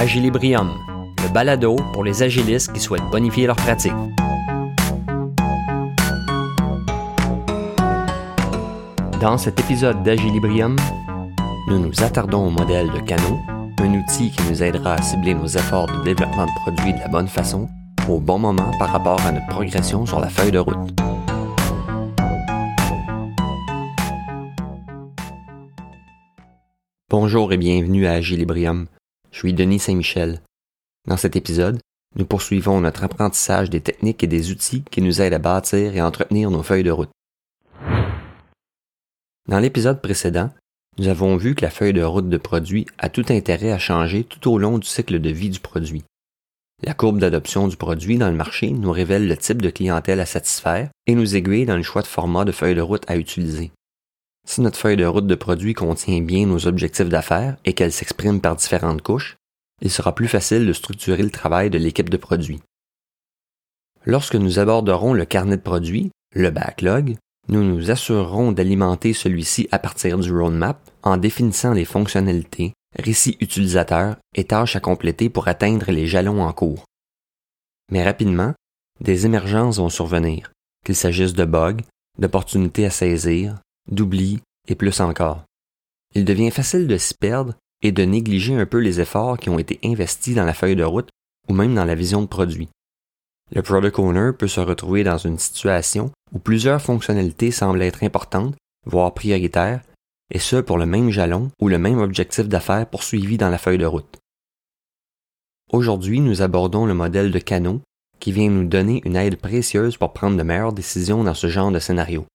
Agilibrium, le balado pour les agilistes qui souhaitent bonifier leur pratique. Dans cet épisode d'Agilibrium, nous nous attardons au modèle de Cano, un outil qui nous aidera à cibler nos efforts de développement de produits de la bonne façon au bon moment par rapport à notre progression sur la feuille de route. Bonjour et bienvenue à Agilibrium. Je suis Denis Saint-Michel. Dans cet épisode, nous poursuivons notre apprentissage des techniques et des outils qui nous aident à bâtir et entretenir nos feuilles de route. Dans l'épisode précédent, nous avons vu que la feuille de route de produit a tout intérêt à changer tout au long du cycle de vie du produit. La courbe d'adoption du produit dans le marché nous révèle le type de clientèle à satisfaire et nous aiguille dans le choix de format de feuille de route à utiliser. Si notre feuille de route de produit contient bien nos objectifs d'affaires et qu'elle s'exprime par différentes couches, il sera plus facile de structurer le travail de l'équipe de produit. Lorsque nous aborderons le carnet de produits, le backlog, nous nous assurerons d'alimenter celui-ci à partir du roadmap en définissant les fonctionnalités, récits utilisateurs et tâches à compléter pour atteindre les jalons en cours. Mais rapidement, des émergences vont survenir, qu'il s'agisse de bugs, d'opportunités à saisir, d'oubli et plus encore. Il devient facile de s'y perdre et de négliger un peu les efforts qui ont été investis dans la feuille de route ou même dans la vision de produit. Le product owner peut se retrouver dans une situation où plusieurs fonctionnalités semblent être importantes, voire prioritaires, et ce pour le même jalon ou le même objectif d'affaires poursuivi dans la feuille de route. Aujourd'hui, nous abordons le modèle de Cano qui vient nous donner une aide précieuse pour prendre de meilleures décisions dans ce genre de scénario.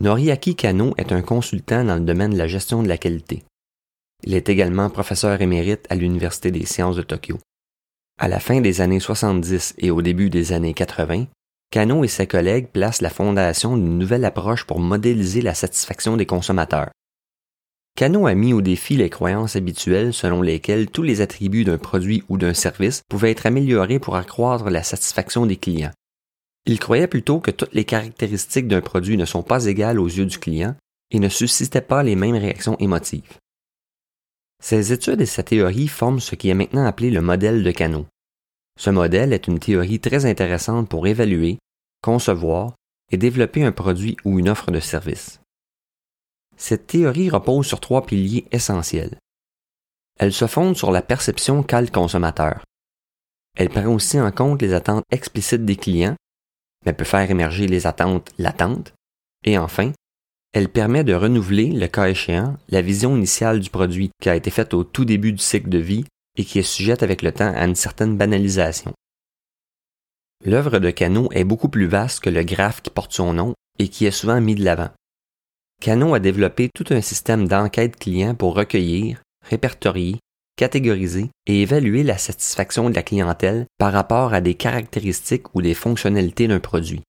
Noriaki Kano est un consultant dans le domaine de la gestion de la qualité. Il est également professeur émérite à l'Université des sciences de Tokyo. À la fin des années 70 et au début des années 80, Kano et ses collègues placent la fondation d'une nouvelle approche pour modéliser la satisfaction des consommateurs. Kano a mis au défi les croyances habituelles selon lesquelles tous les attributs d'un produit ou d'un service pouvaient être améliorés pour accroître la satisfaction des clients. Il croyait plutôt que toutes les caractéristiques d'un produit ne sont pas égales aux yeux du client et ne suscitaient pas les mêmes réactions émotives. Ces études et sa théorie forment ce qui est maintenant appelé le modèle de Cano. Ce modèle est une théorie très intéressante pour évaluer, concevoir et développer un produit ou une offre de service. Cette théorie repose sur trois piliers essentiels. Elle se fonde sur la perception qu'a le consommateur. Elle prend aussi en compte les attentes explicites des clients mais peut faire émerger les attentes latentes. Et enfin, elle permet de renouveler, le cas échéant, la vision initiale du produit qui a été faite au tout début du cycle de vie et qui est sujette avec le temps à une certaine banalisation. L'œuvre de Cano est beaucoup plus vaste que le graphe qui porte son nom et qui est souvent mis de l'avant. Cano a développé tout un système d'enquête client pour recueillir, répertorier catégoriser et évaluer la satisfaction de la clientèle par rapport à des caractéristiques ou des fonctionnalités d'un produit.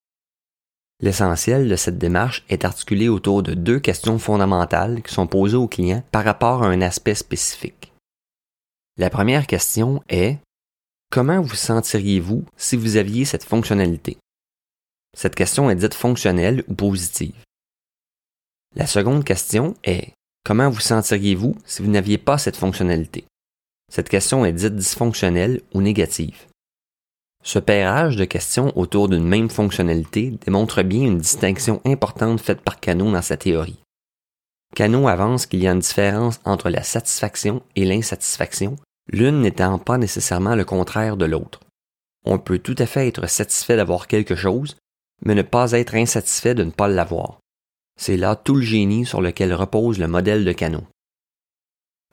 L'essentiel de cette démarche est articulé autour de deux questions fondamentales qui sont posées aux clients par rapport à un aspect spécifique. La première question est Comment vous sentiriez-vous si vous aviez cette fonctionnalité? Cette question est dite fonctionnelle ou positive. La seconde question est Comment vous sentiriez-vous si vous n'aviez pas cette fonctionnalité? Cette question est dite dysfonctionnelle ou négative. Ce pairage de questions autour d'une même fonctionnalité démontre bien une distinction importante faite par Cano dans sa théorie. Cano avance qu'il y a une différence entre la satisfaction et l'insatisfaction, l'une n'étant pas nécessairement le contraire de l'autre. On peut tout à fait être satisfait d'avoir quelque chose, mais ne pas être insatisfait de ne pas l'avoir. C'est là tout le génie sur lequel repose le modèle de Cano.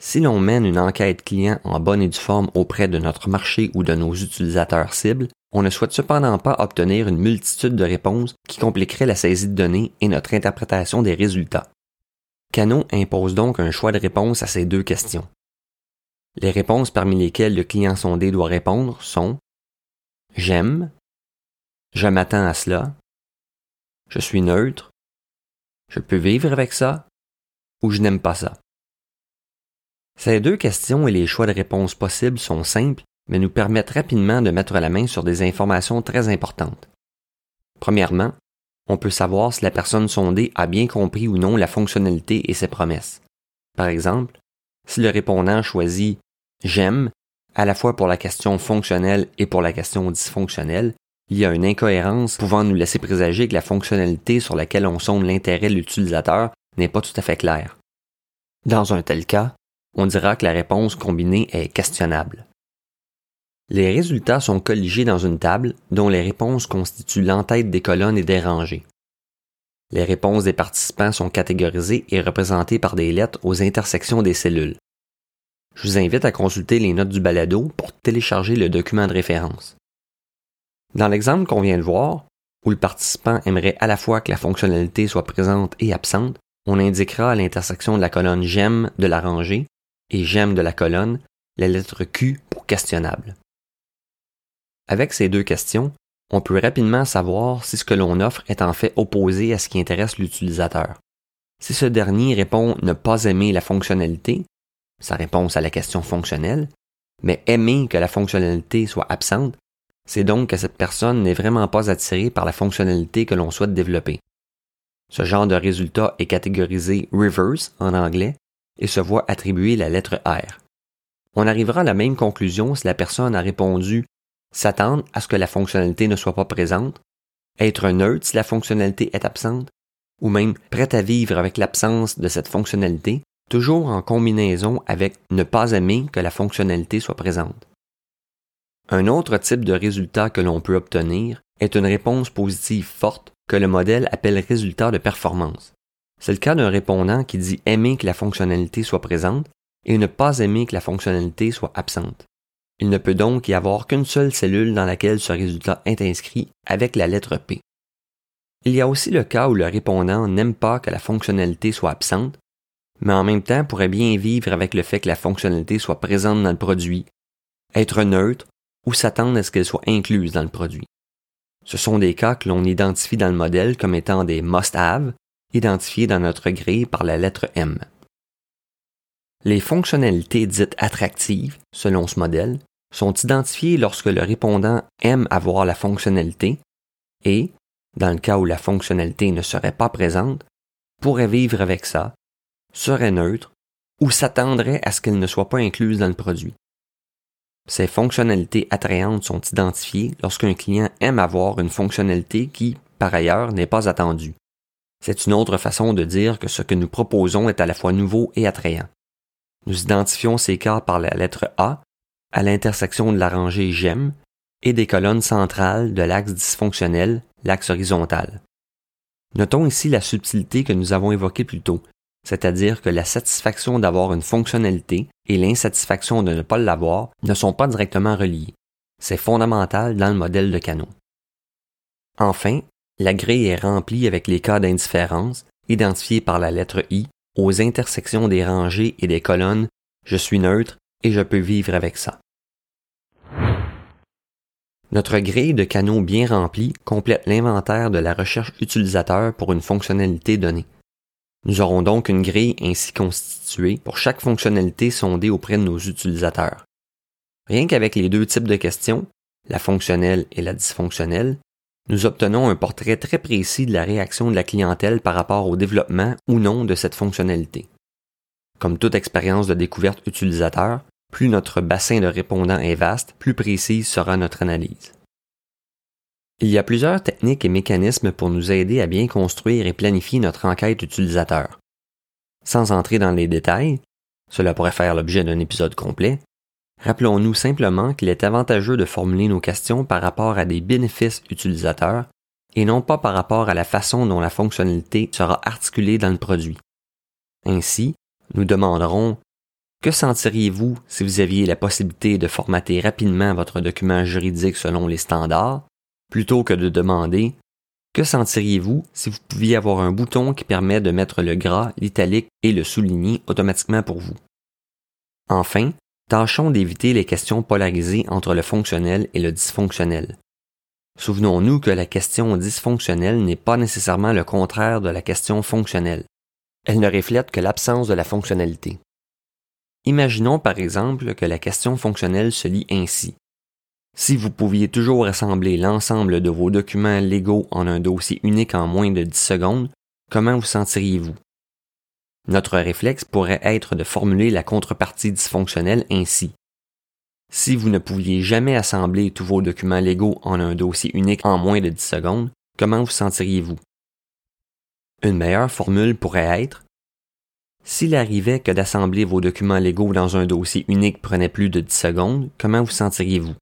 Si l'on mène une enquête client en bonne et due forme auprès de notre marché ou de nos utilisateurs cibles, on ne souhaite cependant pas obtenir une multitude de réponses qui compliqueraient la saisie de données et notre interprétation des résultats. Cano impose donc un choix de réponse à ces deux questions. Les réponses parmi lesquelles le client sondé doit répondre sont J'aime, je m'attends à cela, je suis neutre, je peux vivre avec ça ou je n'aime pas ça. Ces deux questions et les choix de réponse possibles sont simples, mais nous permettent rapidement de mettre la main sur des informations très importantes. Premièrement, on peut savoir si la personne sondée a bien compris ou non la fonctionnalité et ses promesses. Par exemple, si le répondant choisit J'aime, à la fois pour la question fonctionnelle et pour la question dysfonctionnelle, il y a une incohérence pouvant nous laisser présager que la fonctionnalité sur laquelle on sonde l'intérêt de l'utilisateur n'est pas tout à fait claire. Dans un tel cas, on dira que la réponse combinée est questionnable. Les résultats sont colligés dans une table dont les réponses constituent l'entête des colonnes et des rangées. Les réponses des participants sont catégorisées et représentées par des lettres aux intersections des cellules. Je vous invite à consulter les notes du balado pour télécharger le document de référence. Dans l'exemple qu'on vient de voir, où le participant aimerait à la fois que la fonctionnalité soit présente et absente, on indiquera l'intersection de la colonne j'aime de la rangée et j'aime de la colonne la lettre Q pour questionnable. Avec ces deux questions, on peut rapidement savoir si ce que l'on offre est en fait opposé à ce qui intéresse l'utilisateur. Si ce dernier répond ne pas aimer la fonctionnalité, sa réponse à la question fonctionnelle, mais aimer que la fonctionnalité soit absente, c'est donc que cette personne n'est vraiment pas attirée par la fonctionnalité que l'on souhaite développer. Ce genre de résultat est catégorisé reverse en anglais et se voit attribuer la lettre R. On arrivera à la même conclusion si la personne a répondu s'attendre à ce que la fonctionnalité ne soit pas présente, être neutre si la fonctionnalité est absente, ou même prêt à vivre avec l'absence de cette fonctionnalité, toujours en combinaison avec ne pas aimer que la fonctionnalité soit présente. Un autre type de résultat que l'on peut obtenir est une réponse positive forte que le modèle appelle résultat de performance. C'est le cas d'un répondant qui dit aimer que la fonctionnalité soit présente et ne pas aimer que la fonctionnalité soit absente. Il ne peut donc y avoir qu'une seule cellule dans laquelle ce résultat est inscrit avec la lettre P. Il y a aussi le cas où le répondant n'aime pas que la fonctionnalité soit absente, mais en même temps pourrait bien vivre avec le fait que la fonctionnalité soit présente dans le produit, être neutre ou s'attendre à ce qu'elle soit incluse dans le produit. Ce sont des cas que l'on identifie dans le modèle comme étant des must-have, identifiés dans notre grille par la lettre M. Les fonctionnalités dites attractives, selon ce modèle, sont identifiées lorsque le répondant aime avoir la fonctionnalité et, dans le cas où la fonctionnalité ne serait pas présente, pourrait vivre avec ça, serait neutre ou s'attendrait à ce qu'elle ne soit pas incluse dans le produit. Ces fonctionnalités attrayantes sont identifiées lorsqu'un client aime avoir une fonctionnalité qui, par ailleurs, n'est pas attendue. C'est une autre façon de dire que ce que nous proposons est à la fois nouveau et attrayant. Nous identifions ces cas par la lettre A à l'intersection de la rangée j'aime et des colonnes centrales de l'axe dysfonctionnel, l'axe horizontal. Notons ici la subtilité que nous avons évoquée plus tôt, c'est-à-dire que la satisfaction d'avoir une fonctionnalité et l'insatisfaction de ne pas l'avoir ne sont pas directement reliées. C'est fondamental dans le modèle de Canon. Enfin, la grille est remplie avec les cas d'indifférence, identifiés par la lettre I, aux intersections des rangées et des colonnes, je suis neutre et je peux vivre avec ça. Notre grille de canaux bien remplie complète l'inventaire de la recherche utilisateur pour une fonctionnalité donnée. Nous aurons donc une grille ainsi constituée pour chaque fonctionnalité sondée auprès de nos utilisateurs. Rien qu'avec les deux types de questions, la fonctionnelle et la dysfonctionnelle, nous obtenons un portrait très précis de la réaction de la clientèle par rapport au développement ou non de cette fonctionnalité. Comme toute expérience de découverte utilisateur, plus notre bassin de répondants est vaste, plus précise sera notre analyse. Il y a plusieurs techniques et mécanismes pour nous aider à bien construire et planifier notre enquête utilisateur. Sans entrer dans les détails, cela pourrait faire l'objet d'un épisode complet, Rappelons-nous simplement qu'il est avantageux de formuler nos questions par rapport à des bénéfices utilisateurs et non pas par rapport à la façon dont la fonctionnalité sera articulée dans le produit. Ainsi, nous demanderons Que sentiriez-vous si vous aviez la possibilité de formater rapidement votre document juridique selon les standards, plutôt que de demander Que sentiriez-vous si vous pouviez avoir un bouton qui permet de mettre le gras, l'italique et le souligner automatiquement pour vous? Enfin, Tâchons d'éviter les questions polarisées entre le fonctionnel et le dysfonctionnel. Souvenons-nous que la question dysfonctionnelle n'est pas nécessairement le contraire de la question fonctionnelle. Elle ne reflète que l'absence de la fonctionnalité. Imaginons par exemple que la question fonctionnelle se lit ainsi. Si vous pouviez toujours assembler l'ensemble de vos documents légaux en un dossier unique en moins de 10 secondes, comment vous sentiriez-vous? Notre réflexe pourrait être de formuler la contrepartie dysfonctionnelle ainsi. Si vous ne pouviez jamais assembler tous vos documents légaux en un dossier unique en moins de 10 secondes, comment vous sentiriez-vous? Une meilleure formule pourrait être S'il arrivait que d'assembler vos documents légaux dans un dossier unique prenait plus de 10 secondes, comment vous sentiriez-vous?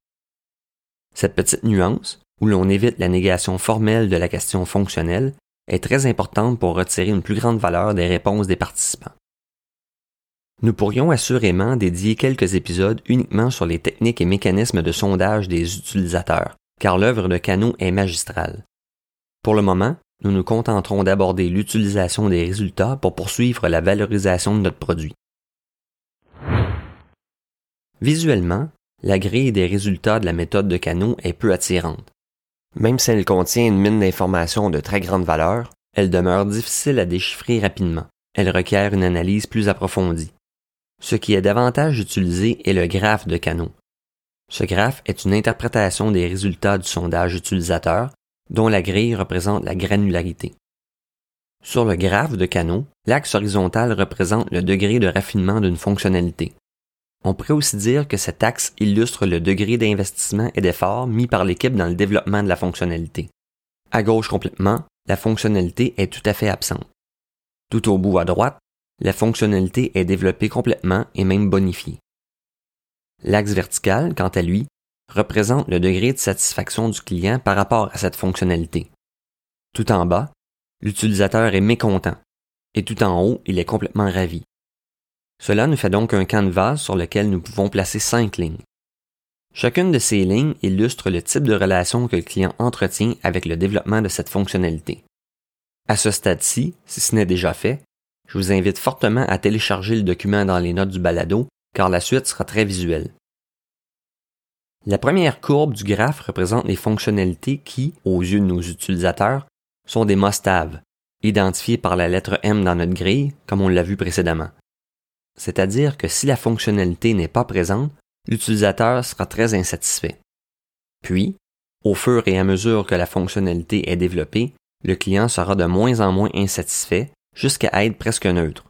Cette petite nuance, où l'on évite la négation formelle de la question fonctionnelle, est très importante pour retirer une plus grande valeur des réponses des participants. Nous pourrions assurément dédier quelques épisodes uniquement sur les techniques et mécanismes de sondage des utilisateurs, car l'œuvre de Cano est magistrale. Pour le moment, nous nous contenterons d'aborder l'utilisation des résultats pour poursuivre la valorisation de notre produit. Visuellement, la grille des résultats de la méthode de Cano est peu attirante. Même si elle contient une mine d'informations de très grande valeur, elle demeure difficile à déchiffrer rapidement. Elle requiert une analyse plus approfondie. Ce qui est davantage utilisé est le graphe de Cano. Ce graphe est une interprétation des résultats du sondage utilisateur dont la grille représente la granularité. Sur le graphe de Cano, l'axe horizontal représente le degré de raffinement d'une fonctionnalité. On pourrait aussi dire que cet axe illustre le degré d'investissement et d'effort mis par l'équipe dans le développement de la fonctionnalité. À gauche complètement, la fonctionnalité est tout à fait absente. Tout au bout à droite, la fonctionnalité est développée complètement et même bonifiée. L'axe vertical, quant à lui, représente le degré de satisfaction du client par rapport à cette fonctionnalité. Tout en bas, l'utilisateur est mécontent, et tout en haut, il est complètement ravi. Cela nous fait donc un canevas sur lequel nous pouvons placer cinq lignes. Chacune de ces lignes illustre le type de relation que le client entretient avec le développement de cette fonctionnalité. À ce stade-ci, si ce n'est déjà fait, je vous invite fortement à télécharger le document dans les notes du balado, car la suite sera très visuelle. La première courbe du graphe représente les fonctionnalités qui, aux yeux de nos utilisateurs, sont des must-have, identifiés par la lettre M dans notre grille, comme on l'a vu précédemment. C'est-à-dire que si la fonctionnalité n'est pas présente, l'utilisateur sera très insatisfait. Puis, au fur et à mesure que la fonctionnalité est développée, le client sera de moins en moins insatisfait jusqu'à être presque neutre.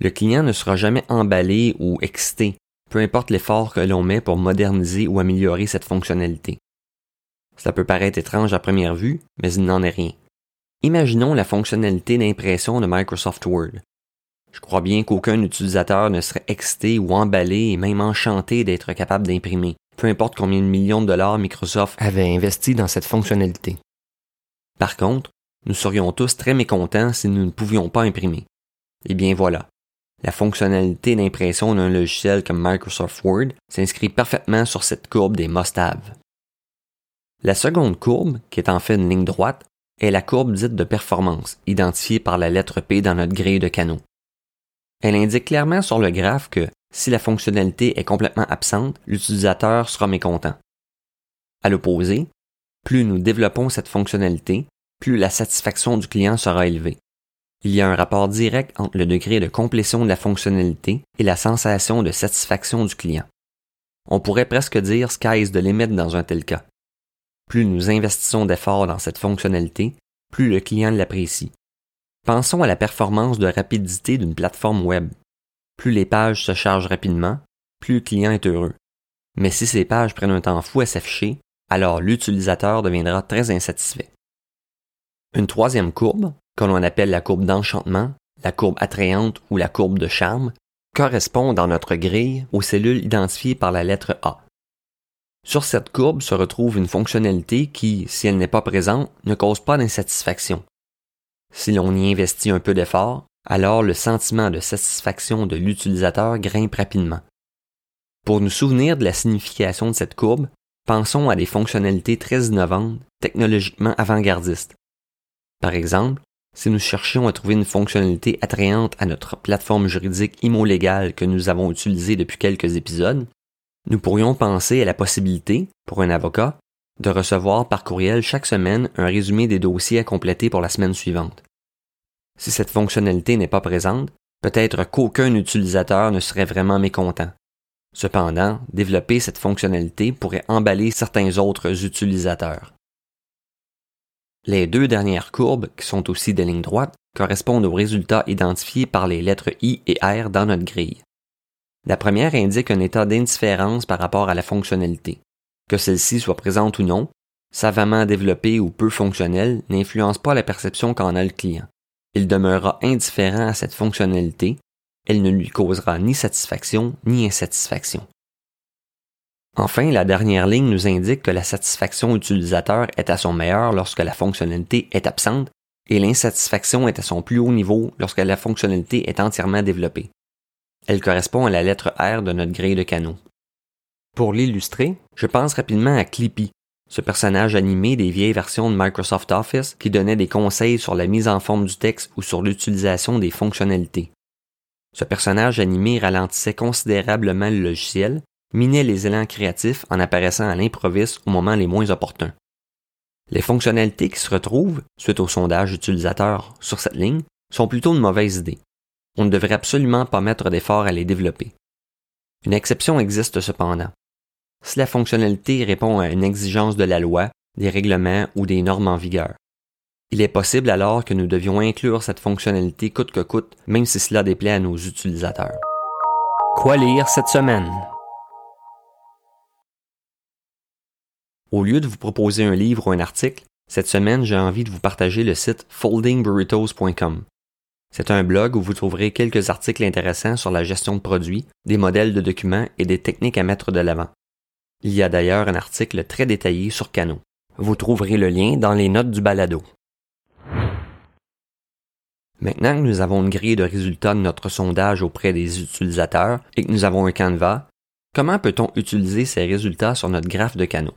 Le client ne sera jamais emballé ou excité peu importe l'effort que l'on met pour moderniser ou améliorer cette fonctionnalité. Ça peut paraître étrange à première vue, mais il n'en est rien. Imaginons la fonctionnalité d'impression de Microsoft Word. Je crois bien qu'aucun utilisateur ne serait excité ou emballé et même enchanté d'être capable d'imprimer, peu importe combien de millions de dollars Microsoft avait investi dans cette fonctionnalité. Par contre, nous serions tous très mécontents si nous ne pouvions pas imprimer. Eh bien voilà, la fonctionnalité d'impression d'un logiciel comme Microsoft Word s'inscrit parfaitement sur cette courbe des must-have. La seconde courbe, qui est en fait une ligne droite, est la courbe dite de performance, identifiée par la lettre P dans notre grille de canaux. Elle indique clairement sur le graphe que si la fonctionnalité est complètement absente, l'utilisateur sera mécontent. À l'opposé, plus nous développons cette fonctionnalité, plus la satisfaction du client sera élevée. Il y a un rapport direct entre le degré de complétion de la fonctionnalité et la sensation de satisfaction du client. On pourrait presque dire sky's de limit dans un tel cas. Plus nous investissons d'efforts dans cette fonctionnalité, plus le client l'apprécie. Pensons à la performance de rapidité d'une plateforme web. Plus les pages se chargent rapidement, plus le client est heureux. Mais si ces pages prennent un temps fou à s'afficher, alors l'utilisateur deviendra très insatisfait. Une troisième courbe, que l'on appelle la courbe d'enchantement, la courbe attrayante ou la courbe de charme, correspond dans notre grille aux cellules identifiées par la lettre A. Sur cette courbe se retrouve une fonctionnalité qui, si elle n'est pas présente, ne cause pas d'insatisfaction. Si l'on y investit un peu d'effort, alors le sentiment de satisfaction de l'utilisateur grimpe rapidement. Pour nous souvenir de la signification de cette courbe, pensons à des fonctionnalités très innovantes, technologiquement avant-gardistes. Par exemple, si nous cherchions à trouver une fonctionnalité attrayante à notre plateforme juridique immo-légale que nous avons utilisée depuis quelques épisodes, nous pourrions penser à la possibilité, pour un avocat, de recevoir par courriel chaque semaine un résumé des dossiers à compléter pour la semaine suivante. Si cette fonctionnalité n'est pas présente, peut-être qu'aucun utilisateur ne serait vraiment mécontent. Cependant, développer cette fonctionnalité pourrait emballer certains autres utilisateurs. Les deux dernières courbes, qui sont aussi des lignes droites, correspondent aux résultats identifiés par les lettres I et R dans notre grille. La première indique un état d'indifférence par rapport à la fonctionnalité. Que celle-ci soit présente ou non, savamment développée ou peu fonctionnelle, n'influence pas la perception qu'en a le client. Il demeurera indifférent à cette fonctionnalité, elle ne lui causera ni satisfaction ni insatisfaction. Enfin, la dernière ligne nous indique que la satisfaction utilisateur est à son meilleur lorsque la fonctionnalité est absente et l'insatisfaction est à son plus haut niveau lorsque la fonctionnalité est entièrement développée. Elle correspond à la lettre R de notre grille de canaux. Pour l'illustrer, je pense rapidement à Clippy, ce personnage animé des vieilles versions de Microsoft Office qui donnait des conseils sur la mise en forme du texte ou sur l'utilisation des fonctionnalités. Ce personnage animé ralentissait considérablement le logiciel, minait les élans créatifs en apparaissant à l'improviste au moment les moins opportuns. Les fonctionnalités qui se retrouvent, suite au sondage utilisateur sur cette ligne, sont plutôt une mauvaise idée. On ne devrait absolument pas mettre d'efforts à les développer. Une exception existe cependant. Si la fonctionnalité répond à une exigence de la loi, des règlements ou des normes en vigueur. Il est possible alors que nous devions inclure cette fonctionnalité coûte que coûte, même si cela déplaît à nos utilisateurs. Quoi lire cette semaine? Au lieu de vous proposer un livre ou un article, cette semaine j'ai envie de vous partager le site foldingburritos.com. C'est un blog où vous trouverez quelques articles intéressants sur la gestion de produits, des modèles de documents et des techniques à mettre de l'avant. Il y a d'ailleurs un article très détaillé sur Cano. Vous trouverez le lien dans les notes du balado. Maintenant que nous avons une grille de résultats de notre sondage auprès des utilisateurs et que nous avons un canevas, comment peut-on utiliser ces résultats sur notre graphe de canaux?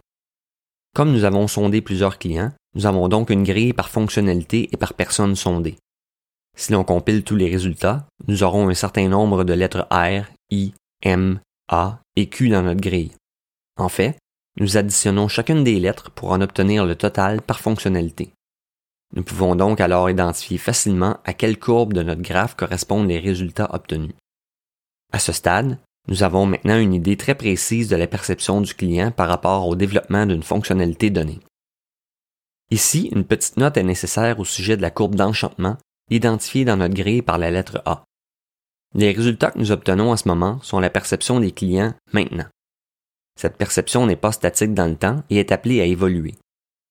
Comme nous avons sondé plusieurs clients, nous avons donc une grille par fonctionnalité et par personne sondée. Si l'on compile tous les résultats, nous aurons un certain nombre de lettres R, I, M, A et Q dans notre grille. En fait, nous additionnons chacune des lettres pour en obtenir le total par fonctionnalité. Nous pouvons donc alors identifier facilement à quelle courbe de notre graphe correspondent les résultats obtenus. À ce stade, nous avons maintenant une idée très précise de la perception du client par rapport au développement d'une fonctionnalité donnée. Ici, une petite note est nécessaire au sujet de la courbe d'enchantement identifiée dans notre grille par la lettre A. Les résultats que nous obtenons en ce moment sont la perception des clients maintenant. Cette perception n'est pas statique dans le temps et est appelée à évoluer.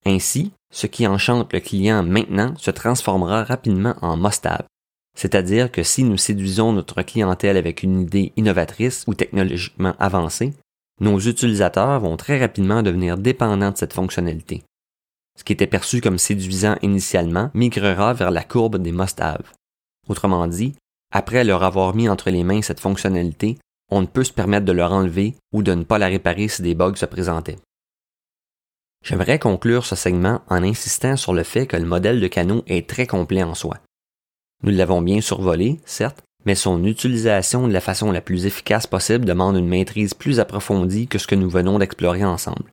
Ainsi, ce qui enchante le client maintenant se transformera rapidement en must-have. C'est-à-dire que si nous séduisons notre clientèle avec une idée innovatrice ou technologiquement avancée, nos utilisateurs vont très rapidement devenir dépendants de cette fonctionnalité. Ce qui était perçu comme séduisant initialement migrera vers la courbe des must-have. Autrement dit, après leur avoir mis entre les mains cette fonctionnalité, on ne peut se permettre de leur enlever ou de ne pas la réparer si des bugs se présentaient. J'aimerais conclure ce segment en insistant sur le fait que le modèle de canot est très complet en soi. Nous l'avons bien survolé, certes, mais son utilisation de la façon la plus efficace possible demande une maîtrise plus approfondie que ce que nous venons d'explorer ensemble.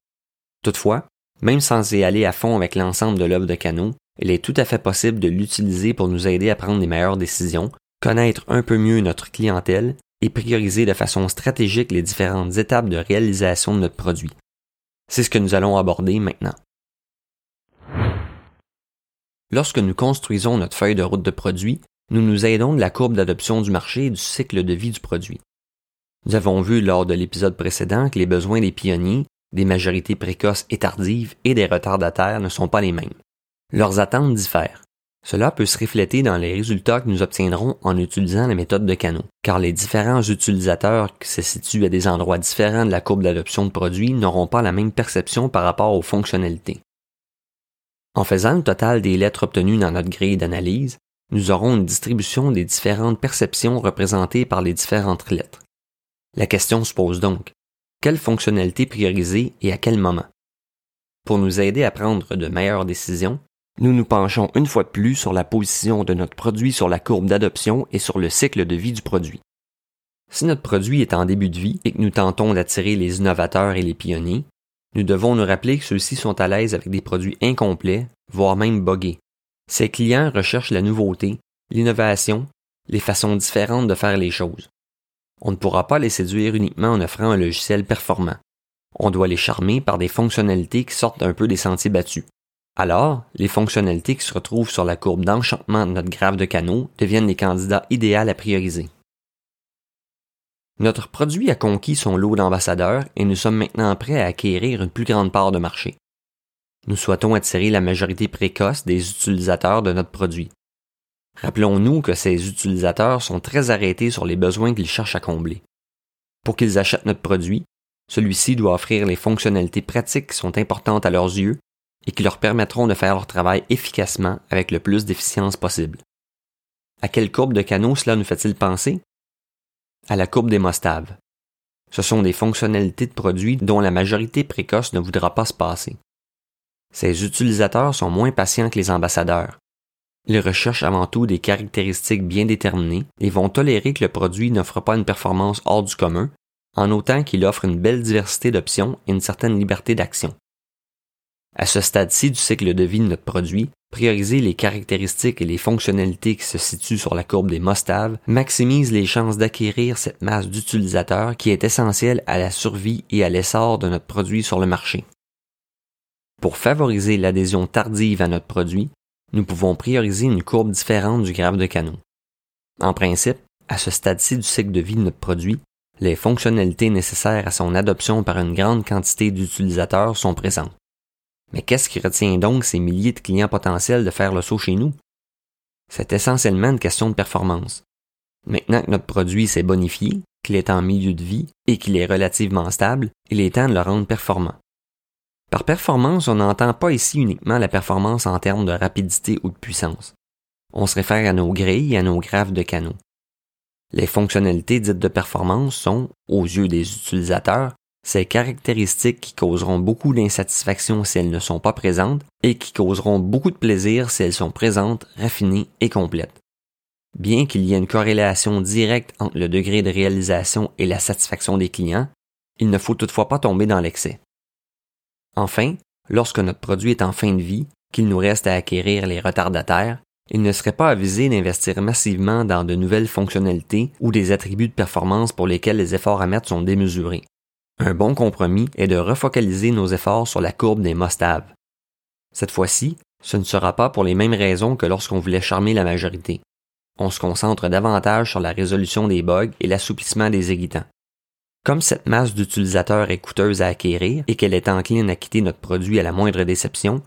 Toutefois, même sans y aller à fond avec l'ensemble de l'œuvre de canot, il est tout à fait possible de l'utiliser pour nous aider à prendre les meilleures décisions, connaître un peu mieux notre clientèle et prioriser de façon stratégique les différentes étapes de réalisation de notre produit. C'est ce que nous allons aborder maintenant. Lorsque nous construisons notre feuille de route de produit, nous nous aidons de la courbe d'adoption du marché et du cycle de vie du produit. Nous avons vu lors de l'épisode précédent que les besoins des pionniers, des majorités précoces et tardives et des retardataires ne sont pas les mêmes. Leurs attentes diffèrent. Cela peut se refléter dans les résultats que nous obtiendrons en utilisant la méthode de canot, car les différents utilisateurs qui se situent à des endroits différents de la courbe d'adoption de produits n'auront pas la même perception par rapport aux fonctionnalités. En faisant le total des lettres obtenues dans notre grille d'analyse, nous aurons une distribution des différentes perceptions représentées par les différentes lettres. La question se pose donc, quelle fonctionnalité prioriser et à quel moment? Pour nous aider à prendre de meilleures décisions, nous nous penchons une fois de plus sur la position de notre produit sur la courbe d'adoption et sur le cycle de vie du produit. Si notre produit est en début de vie et que nous tentons d'attirer les innovateurs et les pionniers, nous devons nous rappeler que ceux-ci sont à l'aise avec des produits incomplets, voire même buggés. Ces clients recherchent la nouveauté, l'innovation, les façons différentes de faire les choses. On ne pourra pas les séduire uniquement en offrant un logiciel performant. On doit les charmer par des fonctionnalités qui sortent un peu des sentiers battus. Alors, les fonctionnalités qui se retrouvent sur la courbe d'enchantement de notre graphe de canaux deviennent les candidats idéaux à prioriser. Notre produit a conquis son lot d'ambassadeurs et nous sommes maintenant prêts à acquérir une plus grande part de marché. Nous souhaitons attirer la majorité précoce des utilisateurs de notre produit. Rappelons-nous que ces utilisateurs sont très arrêtés sur les besoins qu'ils cherchent à combler. Pour qu'ils achètent notre produit, celui-ci doit offrir les fonctionnalités pratiques qui sont importantes à leurs yeux et qui leur permettront de faire leur travail efficacement avec le plus d'efficience possible. À quelle courbe de canaux cela nous fait-il penser? À la courbe des Mostaves. Ce sont des fonctionnalités de produits dont la majorité précoce ne voudra pas se passer. Ces utilisateurs sont moins patients que les ambassadeurs. Ils recherchent avant tout des caractéristiques bien déterminées et vont tolérer que le produit n'offre pas une performance hors du commun, en autant qu'il offre une belle diversité d'options et une certaine liberté d'action. À ce stade-ci du cycle de vie de notre produit, prioriser les caractéristiques et les fonctionnalités qui se situent sur la courbe des Mostaves maximise les chances d'acquérir cette masse d'utilisateurs qui est essentielle à la survie et à l'essor de notre produit sur le marché. Pour favoriser l'adhésion tardive à notre produit, nous pouvons prioriser une courbe différente du graphe de canot. En principe, à ce stade-ci du cycle de vie de notre produit, les fonctionnalités nécessaires à son adoption par une grande quantité d'utilisateurs sont présentes. Mais qu'est-ce qui retient donc ces milliers de clients potentiels de faire le saut chez nous? C'est essentiellement une question de performance. Maintenant que notre produit s'est bonifié, qu'il est en milieu de vie et qu'il est relativement stable, il est temps de le rendre performant. Par performance, on n'entend pas ici uniquement la performance en termes de rapidité ou de puissance. On se réfère à nos grilles et à nos graphes de canaux. Les fonctionnalités dites de performance sont, aux yeux des utilisateurs, ces caractéristiques qui causeront beaucoup d'insatisfaction si elles ne sont pas présentes et qui causeront beaucoup de plaisir si elles sont présentes, raffinées et complètes. Bien qu'il y ait une corrélation directe entre le degré de réalisation et la satisfaction des clients, il ne faut toutefois pas tomber dans l'excès. Enfin, lorsque notre produit est en fin de vie, qu'il nous reste à acquérir les retardataires, il ne serait pas avisé d'investir massivement dans de nouvelles fonctionnalités ou des attributs de performance pour lesquels les efforts à mettre sont démesurés. Un bon compromis est de refocaliser nos efforts sur la courbe des must-have. Cette fois-ci, ce ne sera pas pour les mêmes raisons que lorsqu'on voulait charmer la majorité. On se concentre davantage sur la résolution des bugs et l'assouplissement des irritants. Comme cette masse d'utilisateurs est coûteuse à acquérir et qu'elle est encline à quitter notre produit à la moindre déception,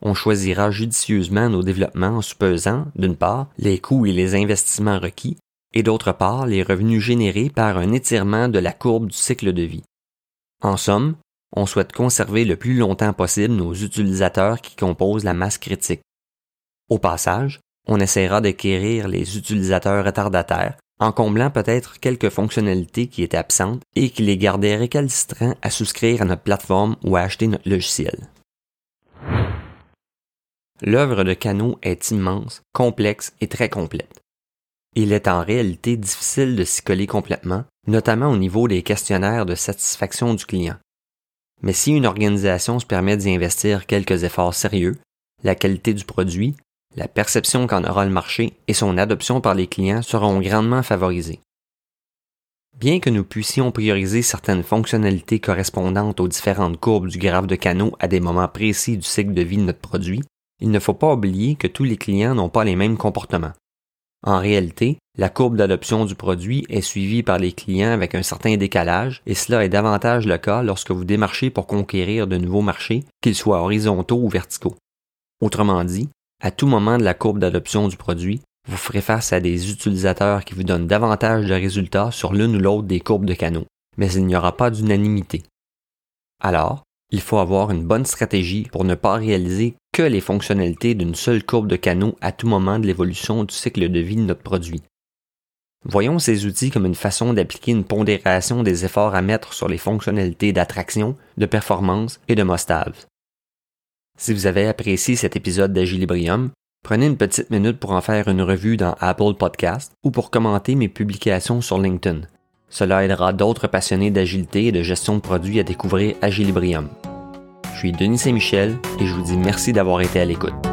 on choisira judicieusement nos développements en suppesant, d'une part, les coûts et les investissements requis, et d'autre part, les revenus générés par un étirement de la courbe du cycle de vie. En somme, on souhaite conserver le plus longtemps possible nos utilisateurs qui composent la masse critique. Au passage, on essaiera d'acquérir les utilisateurs retardataires en comblant peut-être quelques fonctionnalités qui étaient absentes et qui les gardaient récalcitrants à souscrire à notre plateforme ou à acheter notre logiciel. L'œuvre de Cano est immense, complexe et très complète. Il est en réalité difficile de s'y coller complètement, notamment au niveau des questionnaires de satisfaction du client. Mais si une organisation se permet d'y investir quelques efforts sérieux, la qualité du produit, la perception qu'en aura le marché et son adoption par les clients seront grandement favorisées. Bien que nous puissions prioriser certaines fonctionnalités correspondantes aux différentes courbes du graphe de canaux à des moments précis du cycle de vie de notre produit, il ne faut pas oublier que tous les clients n'ont pas les mêmes comportements. En réalité, la courbe d'adoption du produit est suivie par les clients avec un certain décalage et cela est davantage le cas lorsque vous démarchez pour conquérir de nouveaux marchés, qu'ils soient horizontaux ou verticaux. Autrement dit, à tout moment de la courbe d'adoption du produit, vous ferez face à des utilisateurs qui vous donnent davantage de résultats sur l'une ou l'autre des courbes de canaux, mais il n'y aura pas d'unanimité. Alors, il faut avoir une bonne stratégie pour ne pas réaliser que les fonctionnalités d'une seule courbe de canaux à tout moment de l'évolution du cycle de vie de notre produit. Voyons ces outils comme une façon d'appliquer une pondération des efforts à mettre sur les fonctionnalités d'attraction, de performance et de must-have. Si vous avez apprécié cet épisode d'Agilibrium, prenez une petite minute pour en faire une revue dans Apple Podcast ou pour commenter mes publications sur LinkedIn. Cela aidera d'autres passionnés d'agilité et de gestion de produits à découvrir Agilibrium. Je suis Denis Saint-Michel et je vous dis merci d'avoir été à l'écoute.